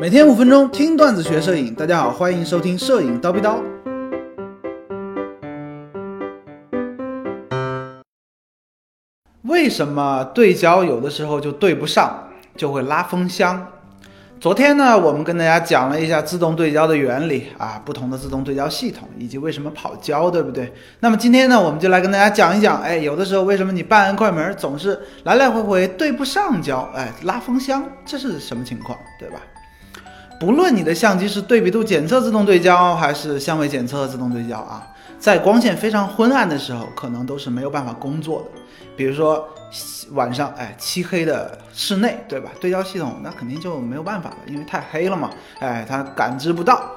每天五分钟听段子学摄影，大家好，欢迎收听摄影刀逼刀。为什么对焦有的时候就对不上，就会拉风箱？昨天呢，我们跟大家讲了一下自动对焦的原理啊，不同的自动对焦系统以及为什么跑焦，对不对？那么今天呢，我们就来跟大家讲一讲，哎，有的时候为什么你半按快门总是来来回回对不上焦，哎，拉风箱，这是什么情况，对吧？不论你的相机是对比度检测自动对焦还是相位检测自动对焦啊，在光线非常昏暗的时候，可能都是没有办法工作的。比如说晚上，哎，漆黑的室内，对吧？对焦系统那肯定就没有办法了，因为太黑了嘛，哎，它感知不到。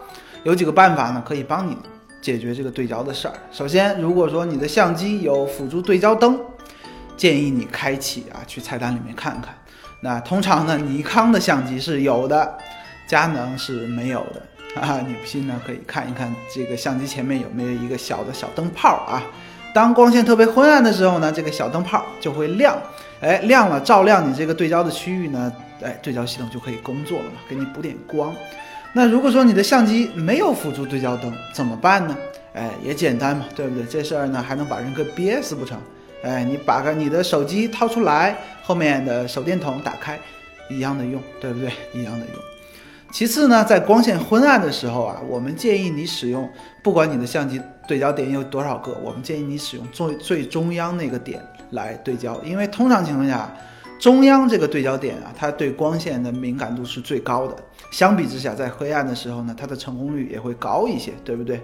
有几个办法呢，可以帮你解决这个对焦的事儿。首先，如果说你的相机有辅助对焦灯，建议你开启啊，去菜单里面看看。那通常呢，尼康的相机是有的。佳能是没有的啊！你不信呢，可以看一看这个相机前面有没有一个小的小灯泡啊。当光线特别昏暗的时候呢，这个小灯泡就会亮，哎，亮了，照亮你这个对焦的区域呢，哎，对焦系统就可以工作了嘛，给你补点光。那如果说你的相机没有辅助对焦灯，怎么办呢？哎，也简单嘛，对不对？这事儿呢，还能把人给憋死不成？哎，你把个你的手机掏出来，后面的手电筒打开，一样的用，对不对？一样的用。其次呢，在光线昏暗的时候啊，我们建议你使用，不管你的相机对焦点有多少个，我们建议你使用最最中央那个点来对焦，因为通常情况下，中央这个对焦点啊，它对光线的敏感度是最高的。相比之下，在黑暗的时候呢，它的成功率也会高一些，对不对？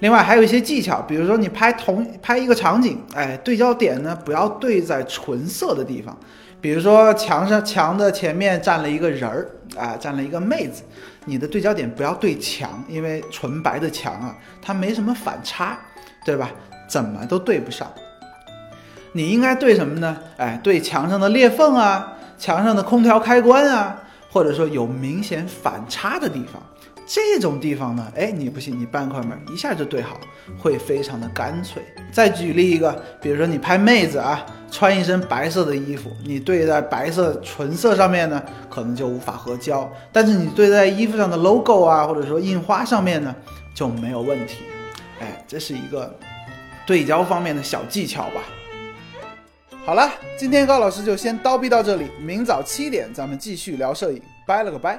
另外还有一些技巧，比如说你拍同拍一个场景，哎，对焦点呢不要对在纯色的地方。比如说墙上墙的前面站了一个人儿啊，站了一个妹子，你的对焦点不要对墙，因为纯白的墙啊，它没什么反差，对吧？怎么都对不上。你应该对什么呢？哎，对墙上的裂缝啊，墙上的空调开关啊，或者说有明显反差的地方。这种地方呢，哎，你不信，你半快门一下就对好，会非常的干脆。再举例一个，比如说你拍妹子啊，穿一身白色的衣服，你对在白色纯色上面呢，可能就无法合焦；但是你对在衣服上的 logo 啊，或者说印花上面呢，就没有问题。哎，这是一个对焦方面的小技巧吧。好了，今天高老师就先叨逼到这里，明早七点咱们继续聊摄影，拜了个拜。